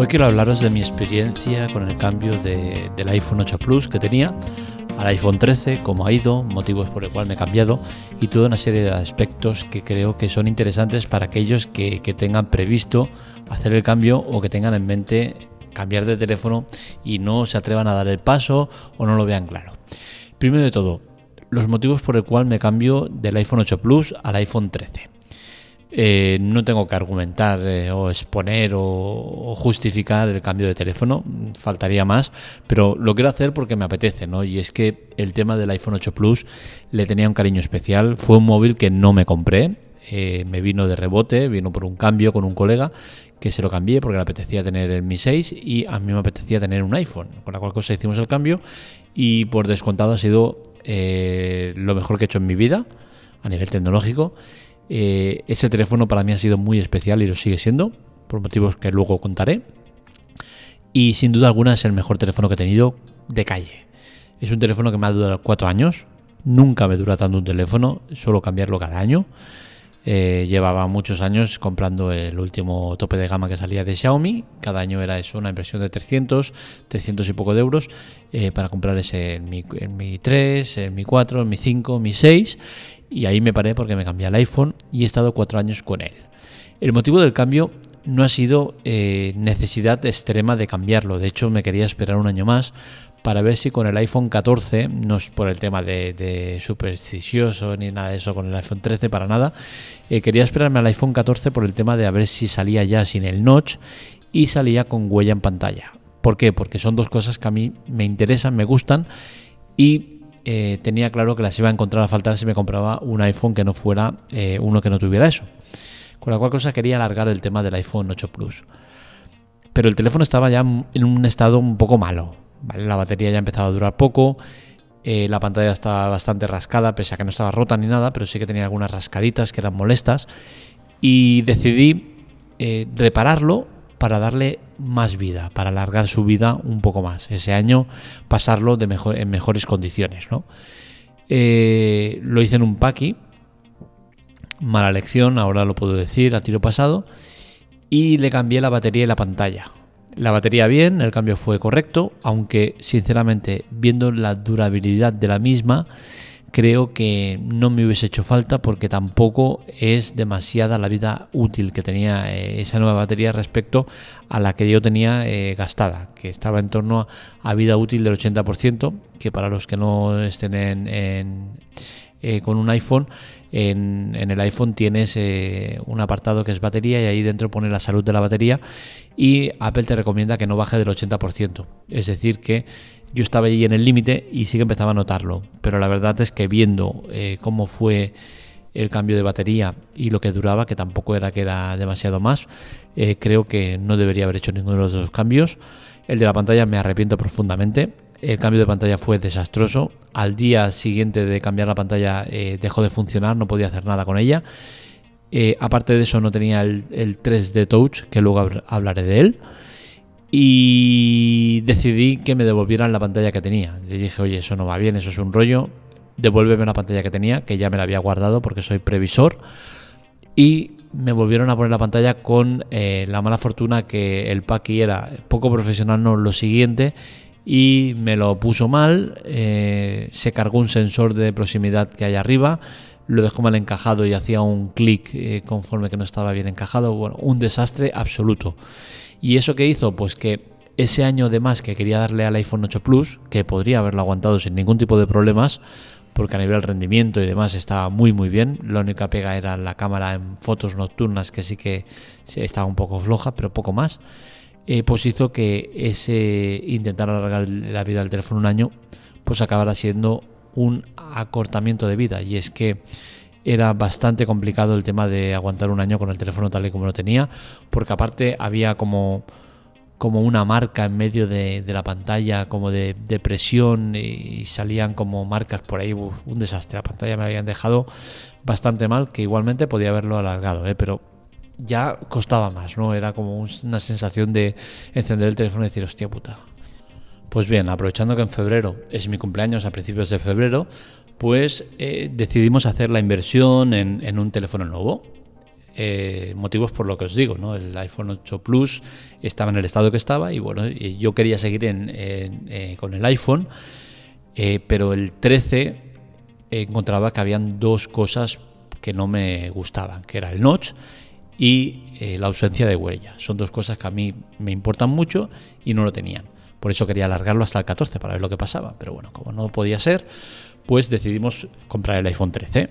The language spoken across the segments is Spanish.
Hoy quiero hablaros de mi experiencia con el cambio del iPhone 8 Plus que tenía al iPhone 13, cómo ha ido, motivos por el cual me he cambiado y toda una serie de aspectos que creo que son interesantes para aquellos que, que tengan previsto hacer el cambio o que tengan en mente cambiar de teléfono y no se atrevan a dar el paso o no lo vean claro. Primero de todo, los motivos por el cual me cambio del iPhone 8 Plus al iPhone 13. Eh, no tengo que argumentar eh, o exponer o, justificar el cambio de teléfono, faltaría más, pero lo quiero hacer porque me apetece, ¿no? Y es que el tema del iPhone 8 Plus le tenía un cariño especial, fue un móvil que no me compré, eh, me vino de rebote, vino por un cambio con un colega que se lo cambié porque le apetecía tener el Mi 6 y a mí me apetecía tener un iPhone, con la cual cosa hicimos el cambio y por descontado ha sido lo mejor que he hecho en mi vida a nivel tecnológico eh, ese teléfono para mí ha sido muy especial y lo sigue siendo, por motivos que luego contaré. Y sin duda alguna es el mejor teléfono que he tenido de calle. Es un teléfono que me ha durado cuatro años. Nunca me dura tanto un teléfono, suelo cambiarlo cada año. Eh, llevaba muchos años comprando el último tope de gama que salía de Xiaomi. Cada año era eso, una inversión de 300, 300 y poco de euros eh, para comprar ese mi, en mi 3, en mi 4, en mi 5, en mi 6 y ahí me paré porque me cambié al iPhone y he estado cuatro años con él. El motivo del cambio no ha sido eh, necesidad extrema de cambiarlo, de hecho me quería esperar un año más para ver si con el iPhone 14, no es por el tema de, supersticioso ni nada de eso con el iPhone 13 para nada, eh, quería esperarme al iPhone 14 por el tema de a ver si salía ya sin el notch y salía con huella en pantalla. ¿Por qué? Porque son dos cosas que a mí me interesan, me gustan y eh, tenía claro que las iba a encontrar a faltar si me compraba un iPhone que no fuera eh, uno que no tuviera eso. Con la cual cosa quería alargar el tema del iPhone 8 Plus. Pero el teléfono estaba ya en un estado un poco malo. La batería ya empezaba a durar poco. Eh, la pantalla estaba bastante rascada, pese a que no estaba rota ni nada, pero sí que tenía algunas rascaditas que eran molestas. Y decidí repararlo para darle más vida, para alargar su vida un poco más. Ese año pasarlo de mejor, en mejores condiciones. ¿no? Eh, lo hice en un paqui, mala lección, ahora lo puedo decir a tiro pasado, y le cambié la batería y la pantalla. La batería bien, el cambio fue correcto, aunque sinceramente viendo la durabilidad de la misma, creo que no me hubiese hecho falta porque tampoco es demasiada la vida útil que tenía eh, esa nueva batería respecto a la que yo tenía eh, gastada, que estaba en torno a, vida útil del 80%, que para los que no estén en, eh, con un iPhone, en, en el iPhone tienes un apartado que es batería y ahí dentro pone la salud de la batería y Apple te recomienda que no baje del 80%, es decir que yo estaba allí en el límite y sí que empezaba a notarlo. Pero la verdad es que viendo eh, cómo fue el cambio de batería y lo que duraba, que tampoco era que era demasiado más, eh, creo que no debería haber hecho ninguno de los dos cambios. El de la pantalla me arrepiento profundamente. El cambio de pantalla fue desastroso. Al día siguiente de cambiar la pantalla eh, dejó de funcionar, no podía hacer nada con ella. aparte de eso no tenía el, el 3D Touch, que luego hablaré de él y decidí que me devolvieran la pantalla que tenía. Le dije, oye, eso no va bien, eso es un rollo, devuélveme la pantalla que tenía, que ya me la había guardado porque soy previsor. Y me volvieron a poner la pantalla con eh, la mala fortuna que el Paki era poco profesional, no lo siguiente, y me lo puso mal, eh, se cargó un sensor de proximidad que hay arriba, lo dejó mal encajado y hacía un clic eh, conforme que no estaba bien encajado, bueno, un desastre absoluto. ¿Y eso qué hizo? Pues que ese año de más que quería darle al iPhone 8 Plus, que podría haberlo aguantado sin ningún tipo de problemas, porque a nivel rendimiento y demás estaba muy muy bien. La única pega era la cámara en fotos nocturnas, que sí que estaba un poco floja, pero poco más. Eh, pues hizo que ese intentar alargar la vida del teléfono un año, pues acabara siendo un acortamiento de vida. Y es que era bastante complicado el tema de aguantar un año con el teléfono tal y como lo tenía, porque aparte había como, como una marca en medio de, la pantalla, como de, presión, y salían como marcas por ahí, un desastre. La pantalla me habían dejado bastante mal, que igualmente podía haberlo alargado, ¿eh? pero ya costaba más, ¿no? Era como una sensación de encender el teléfono y decir, hostia puta. Pues bien, aprovechando que en febrero es mi cumpleaños, a principios de febrero, pues decidimos hacer la inversión en, un teléfono nuevo. eh, motivos por lo que os digo, ¿no? El iPhone 8 Plus estaba en el estado que estaba y bueno, yo quería seguir eh, con el iPhone, pero el 13 encontraba que habían dos cosas que no me gustaban, que era el notch y la ausencia de huella. Son dos cosas que a mí me importan mucho y no lo tenían. Por eso quería alargarlo hasta el 14 para ver lo que pasaba. Pero bueno, como no podía ser, pues decidimos comprar el iPhone 13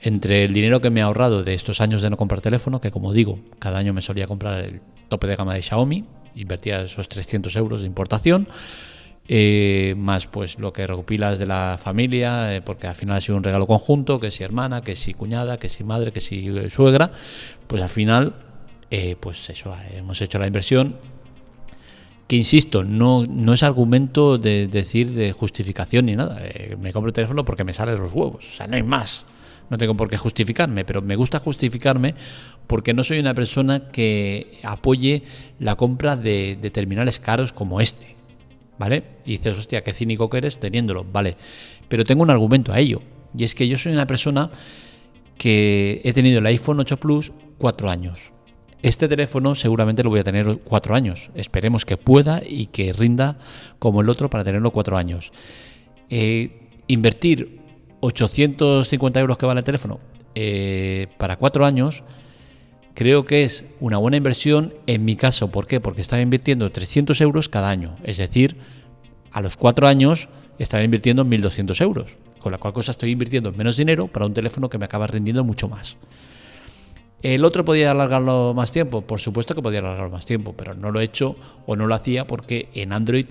entre el dinero que me he ahorrado de estos años de no comprar teléfono, que como digo, cada año me solía comprar el tope de gama de Xiaomi, invertía esos 300 euros de importación, eh, más pues lo que recopilas de la familia, eh, porque al final ha sido un regalo conjunto, que si hermana, que si cuñada, que si madre, que si eh, suegra, pues al final, pues eso, hemos hecho la inversión. Que insisto, no, no es argumento de decir de justificación ni nada. me compro el teléfono porque me salen los huevos. O sea, no hay más no tengo por qué justificarme, pero me gusta justificarme porque no soy una persona que apoye la compra de, terminales caros como este. ¿Vale? Y dices, hostia, qué cínico que eres teniéndolo. Vale. Pero tengo un argumento a ello. Y es que yo soy una persona que he tenido el iPhone 8 Plus cuatro años. Este teléfono seguramente lo voy a tener cuatro años. Esperemos que pueda y que rinda como el otro para tenerlo cuatro años. Eh, invertir 850 euros que vale el teléfono eh, para cuatro años, creo que es una buena inversión en mi caso. ¿Por qué? Porque estaba invirtiendo 300 euros cada año. Es decir, a los cuatro años estaba invirtiendo 1.200 euros. Con la cual cosa estoy invirtiendo menos dinero para un teléfono que me acaba rindiendo mucho más. ¿El otro podía alargarlo más tiempo? Por supuesto que podía alargarlo más tiempo, pero no lo he hecho o no lo hacía porque en Android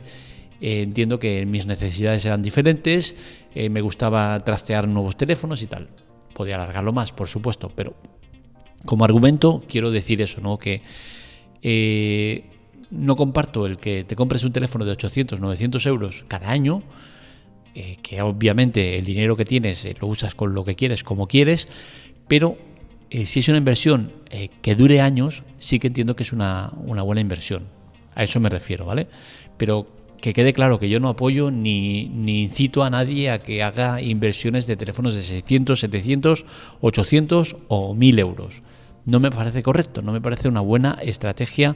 eh, entiendo que mis necesidades eran diferentes, eh, me gustaba trastear nuevos teléfonos y tal. Podía alargarlo más, por supuesto, pero como argumento quiero decir eso, ¿no? Que eh, no comparto el que te compres un teléfono de 800, 900 euros cada año, que obviamente el dinero que tienes lo usas con lo que quieres, como quieres, pero si es una inversión que dure años, sí que entiendo que es una, una buena inversión. A eso me refiero, ¿vale? Pero que quede claro que yo no apoyo ni, incito a nadie a que haga inversiones de teléfonos de 600, 700, 800 o 1000 euros. No me parece correcto, no me parece una buena estrategia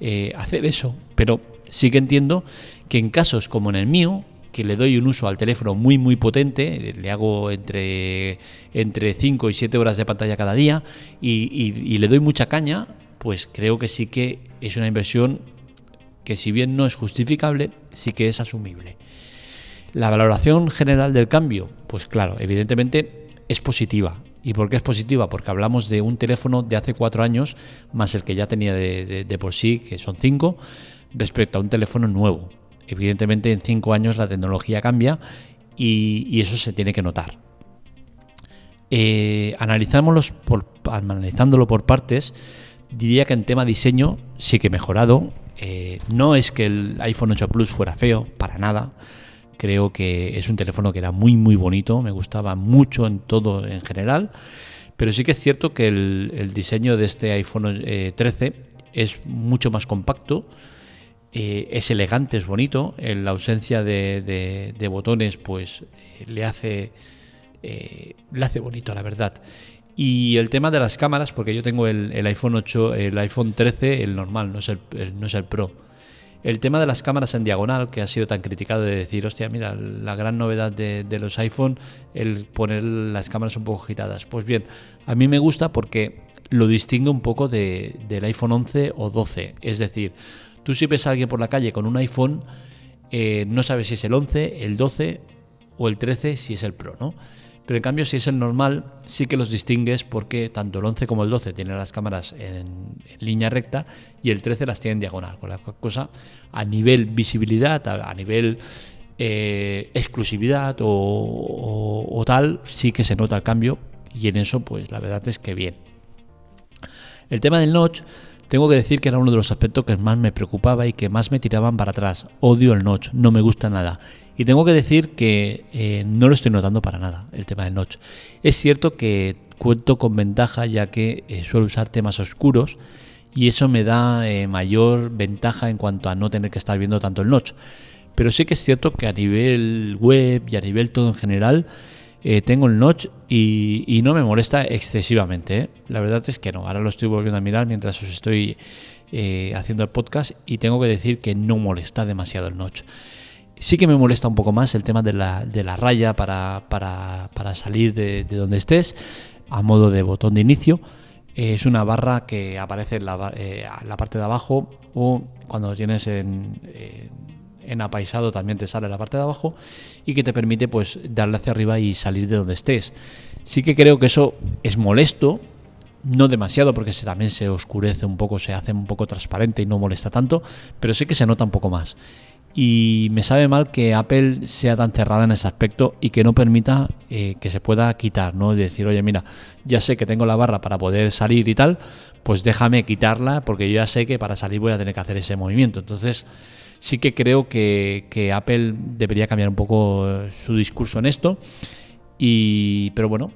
eh, hacer eso. Pero sí que entiendo que en casos como en el mío, que le doy un uso al teléfono muy muy potente, le hago entre, entre 5 y 7 horas de pantalla cada día y le doy mucha caña, pues creo que sí que es una inversión que si bien no es justificable, sí que es asumible. La valoración general del cambio, pues claro, evidentemente es positiva. ¿Y por qué es positiva? Porque hablamos de un teléfono de hace cuatro años, más el que ya tenía de, por sí, que son cinco, respecto a un teléfono nuevo. Evidentemente en cinco años la tecnología cambia y, eso se tiene que notar. Eh, por, analizándolo por partes, diría que en tema diseño sí que he mejorado. Eh, no es que el iPhone 8 Plus fuera feo, para nada. Creo que es un teléfono que era muy muy bonito, me gustaba mucho en todo en general. Pero sí que es cierto que el, diseño de este iPhone 13 eh, es mucho más compacto, eh, es elegante, es bonito. En la ausencia de, botones, pues le hace, le hace bonito, la verdad. Y el tema de las cámaras, porque yo tengo el, iPhone 8, el iPhone 13, el normal, no es el, no es el Pro. El tema de las cámaras en diagonal, que ha sido tan criticado de decir, hostia, mira, la gran novedad de, los iPhone, el poner las cámaras un poco giradas. Pues bien, a mí me gusta porque lo distingue un poco de, del iPhone 11 o 12. Es decir, tú si ves a alguien por la calle con un iPhone, eh, no sabes si es el 11, el 12 o el 13, si es el Pro, ¿no? Pero en cambio, si es el normal, sí que los distingues porque tanto el 11 como el 12 tienen las cámaras en, línea recta y el 13 las tiene en diagonal. Con la cosa, a nivel visibilidad, a, nivel eh, exclusividad o, tal, sí que se nota el cambio y en eso, pues la verdad es que bien. El tema del notch, tengo que decir que era uno de los aspectos que más me preocupaba y que más me tiraban para atrás. Odio el notch, no me gusta nada. Y tengo que decir que eh, no lo estoy notando para nada, el tema del notch. Es cierto que cuento con ventaja ya que eh, suelo usar temas oscuros y eso me da eh, mayor ventaja en cuanto a no tener que estar viendo tanto el notch. Pero sí que es cierto que a nivel web y a nivel todo en general, eh, tengo el notch y, no me molesta excesivamente. ¿eh? La verdad es que no. Ahora lo estoy volviendo a mirar mientras os estoy eh, haciendo el podcast y tengo que decir que no molesta demasiado el notch. Sí que me molesta un poco más el tema de la, de la raya para, para, para salir de, donde estés a modo de botón de inicio. es una barra que aparece en la, parte de abajo o cuando tienes en, en apaisado también te sale la parte de abajo y que te permite pues darle hacia arriba y salir de donde estés. Sí que creo que eso es molesto, no demasiado porque se, también se oscurece un poco, se hace un poco transparente y no molesta tanto, pero sí que se nota un poco más. Y me sabe mal que Apple sea tan cerrada en ese aspecto y que no permita eh, que se pueda quitar, ¿no? decir, oye, mira, ya sé que tengo la barra para poder salir y tal, pues déjame quitarla porque yo ya sé que para salir voy a tener que hacer ese movimiento. Entonces, sí que creo que, Apple debería cambiar un poco eh, su discurso en esto. Y, pero bueno,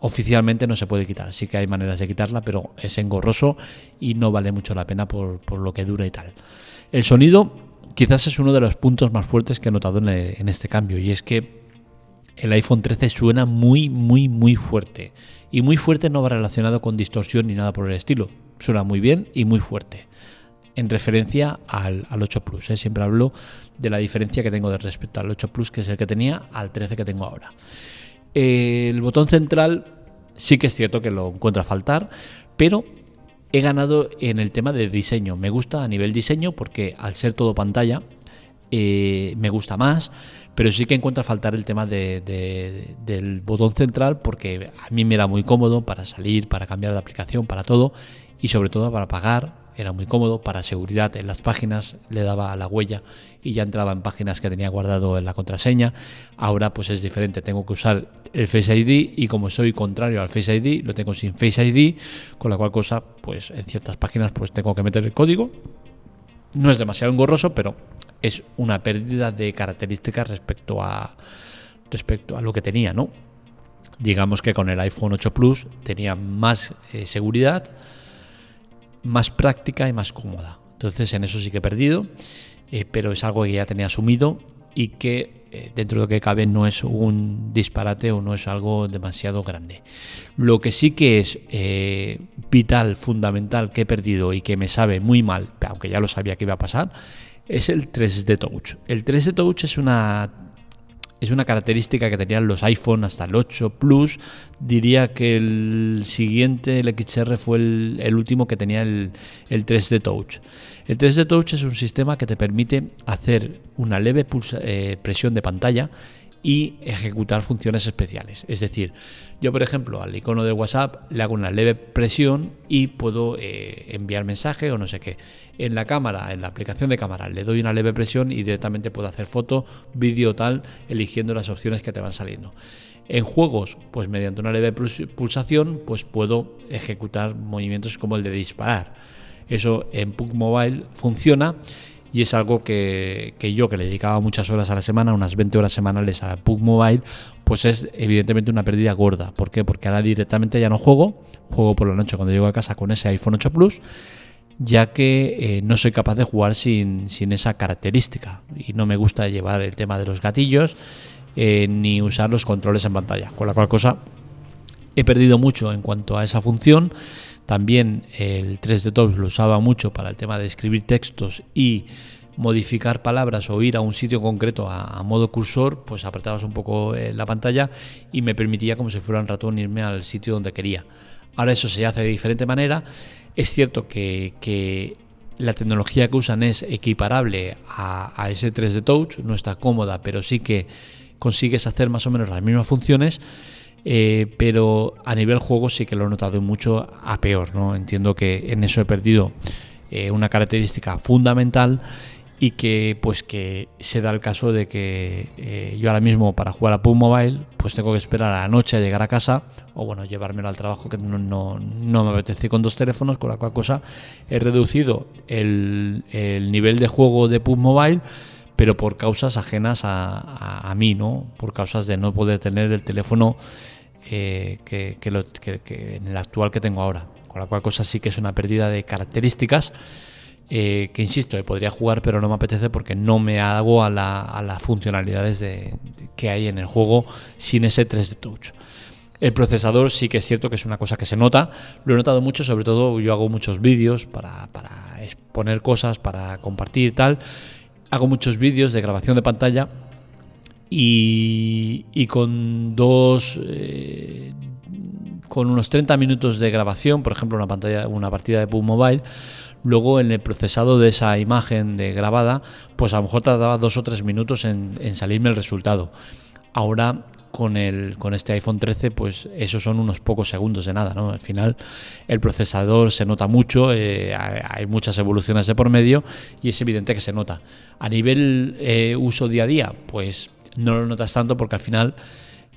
oficialmente no se puede quitar. Sí que hay maneras de quitarla, pero es engorroso y no vale mucho la pena por, lo que dura y tal. El sonido quizás es uno de los puntos más fuertes que he notado en, en este cambio y es que el iPhone 13 suena muy, muy, muy fuerte. Y muy fuerte no va relacionado con distorsión ni nada por el estilo. Suena muy bien y muy fuerte en referencia al, 8 Plus. ¿eh? Siempre hablo de la diferencia que tengo de respecto al 8 Plus, que es el que tenía, al 13 que tengo ahora. el botón central sí que es cierto que lo encuentro a faltar, pero he ganado en el tema de diseño. Me gusta a nivel diseño porque al ser todo pantalla eh, me gusta más, pero sí que encuentro a faltar el tema del botón central porque a mí me era muy cómodo para salir, para cambiar de aplicación, para todo y sobre todo para pagar era muy cómodo para seguridad en las páginas, le daba a la huella y ya entraba en páginas que tenía guardado en la contraseña. Ahora pues es diferente, tengo que usar el Face ID y como soy contrario al Face ID, lo tengo sin Face ID, con la cual cosa pues en ciertas páginas pues tengo que meter el código. No es demasiado engorroso, pero es una pérdida de características respecto a respecto a lo que tenía, ¿no? Digamos que con el iPhone 8 Plus tenía más eh, seguridad, más práctica y más cómoda. Entonces en eso sí que he perdido, eh, pero es algo que ya tenía asumido y que eh, dentro de lo que cabe no es un disparate o no es algo demasiado grande. Lo que sí que es eh, vital, fundamental, que he perdido y que me sabe muy mal, aunque ya lo sabía que iba a pasar, es el 3D Touch. El 3D Touch es una es una característica que tenían los iPhone hasta el 8 Plus. Diría que el siguiente, el XR, fue el, último que tenía el, el, 3D Touch. El 3D Touch es un sistema que te permite hacer una leve eh, presión de pantalla y ejecutar funciones especiales. Es decir, yo por ejemplo al icono de WhatsApp le hago una leve presión y puedo eh, enviar mensaje o no sé qué. En la cámara, en la aplicación de cámara, le doy una leve presión y directamente puedo hacer foto, vídeo tal, eligiendo las opciones que te van saliendo. En juegos, pues mediante una leve pulsación, pues puedo ejecutar movimientos como el de disparar. Eso en Pug Mobile funciona y es algo que, yo, que le dedicaba muchas horas a la semana, unas 20 horas semanales a Pug Mobile, pues es evidentemente una pérdida gorda. ¿Por qué? Porque ahora directamente ya no juego, juego por la noche cuando llego a casa con ese iPhone 8 Plus, ya que eh, no soy capaz de jugar sin, esa característica y no me gusta llevar el tema de los gatillos eh, ni usar los controles en pantalla, con la cual cosa he perdido mucho en cuanto a esa función también el 3D Touch lo usaba mucho para el tema de escribir textos y modificar palabras o ir a un sitio concreto a, modo cursor, pues apretabas un poco eh, la pantalla y me permitía como si fuera un ratón irme al sitio donde quería. Ahora eso se hace de diferente manera. Es cierto que, la tecnología que usan es equiparable a, a, ese 3D Touch, no está cómoda, pero sí que consigues hacer más o menos las mismas funciones. Eh, pero a nivel juego sí que lo he notado mucho a peor, ¿no? Entiendo que en eso he perdido eh, una característica fundamental y que pues que se da el caso de que eh, yo ahora mismo para jugar a PUB Mobile pues tengo que esperar a la noche a llegar a casa o bueno llevármelo al trabajo que no, no, no me apetece con dos teléfonos con la cual cosa he reducido el, el nivel de juego de PUB Mobile pero por causas ajenas a, a, a, mí, ¿no? Por causas de no poder tener el teléfono eh, que, en el actual que tengo ahora. Con la cual cosa sí que es una pérdida de características eh, que insisto, podría jugar, pero no me apetece porque no me hago a, las funcionalidades que hay en el juego sin ese 3D Touch. El procesador sí que es cierto que es una cosa que se nota, lo he notado mucho, sobre todo yo hago muchos vídeos para, exponer cosas, para compartir y tal, hago muchos vídeos de grabación de pantalla y, con dos... Eh, con unos 30 minutos de grabación, por ejemplo, una pantalla, una partida de PUB Mobile, luego en el procesado de esa imagen de grabada, pues a lo mejor tardaba dos o tres minutos en, salirme el resultado. Ahora con, el, con este iPhone 13, pues esos son unos pocos segundos de nada, ¿no? Al final el procesador se nota mucho, eh, hay muchas evoluciones de por medio y es evidente que se nota. A nivel eh, uso día a día, pues no lo notas tanto porque al final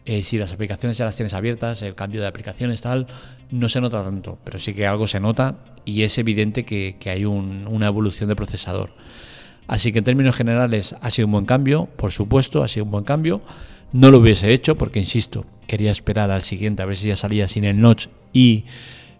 eh, si las aplicaciones ya las tienes abiertas, el cambio de aplicaciones tal, no se nota tanto, pero sí que algo se nota y es evidente que, hay una evolución de procesador. Así que en términos generales ha sido un buen cambio, por supuesto, ha sido un buen cambio. No lo hubiese hecho porque, insisto, quería esperar al siguiente a ver si ya salía sin el notch y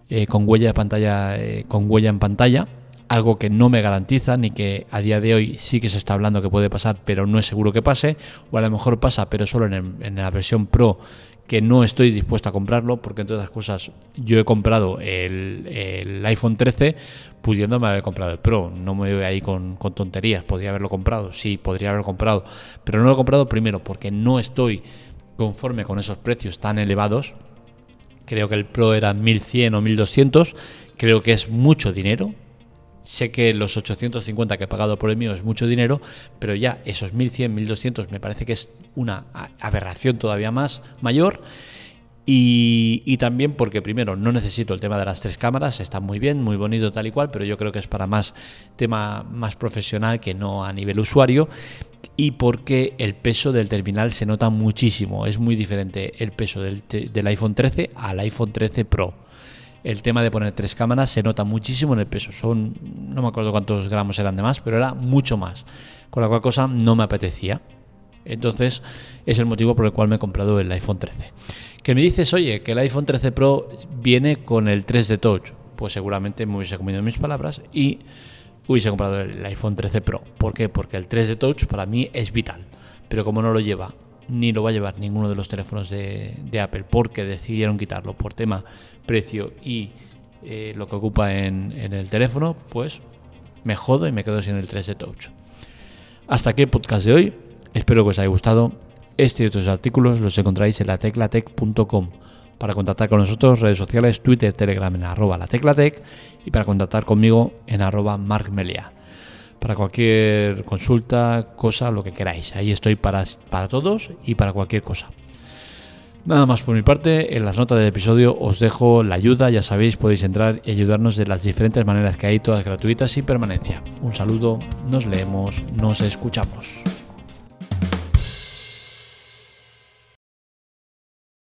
eh, con huella de pantalla, eh, con huella en pantalla algo que no me garantiza ni que a día de hoy sí que se está hablando que puede pasar, pero no es seguro que pase, o a lo mejor pasa, pero solo en, la versión Pro que no estoy dispuesto a comprarlo, porque entre otras cosas yo he comprado el, iPhone 13 pudiéndome haber comprado el Pro, no me voy ahí con, con tonterías, podría haberlo comprado, sí, podría haberlo comprado, pero no lo he comprado primero porque no estoy conforme con esos precios tan elevados, creo que el Pro era 1100 o 1200, creo que es mucho dinero, Sé que los 850 que he pagado por el mío es mucho dinero, pero ya esos 1100, 1200 me parece que es una aberración todavía más mayor. Y, también porque primero no necesito el tema de las tres cámaras, está muy bien, muy bonito tal y cual, pero yo creo que es para más tema más profesional que no a nivel usuario. Y porque el peso del terminal se nota muchísimo, es muy diferente el peso del, del iPhone 13 al iPhone 13 Pro el tema de poner tres cámaras se nota muchísimo en el peso. Son, no me acuerdo cuántos gramos eran de más, pero era mucho más. Con la cual cosa no me apetecía. Entonces es el motivo por el cual me he comprado el iPhone 13. Que me dices, oye, que el iPhone 13 Pro viene con el 3D Touch. Pues seguramente me hubiese comido mis palabras y hubiese comprado el iPhone 13 Pro. ¿Por qué? Porque el 3D Touch para mí es vital. Pero como no lo lleva, ni lo va a llevar ninguno de los teléfonos de, de Apple, porque decidieron quitarlo por tema precio y eh, lo que ocupa en, el teléfono, pues me jodo y me quedo sin el 3D Touch. Hasta aquí el podcast de hoy. Espero que os haya gustado. Este y otros artículos los encontráis en lateclatec.com. Para contactar con nosotros, redes sociales, Twitter, Telegram en arroba lateclatec y para contactar conmigo en arroba markmelia. Para cualquier consulta, cosa, lo que queráis. Ahí estoy para, para todos y para cualquier cosa. Nada más por mi parte, en las notas del episodio os dejo la ayuda, ya sabéis, podéis entrar y ayudarnos de las diferentes maneras que hay, todas gratuitas sin permanencia. Un saludo, nos leemos, nos escuchamos.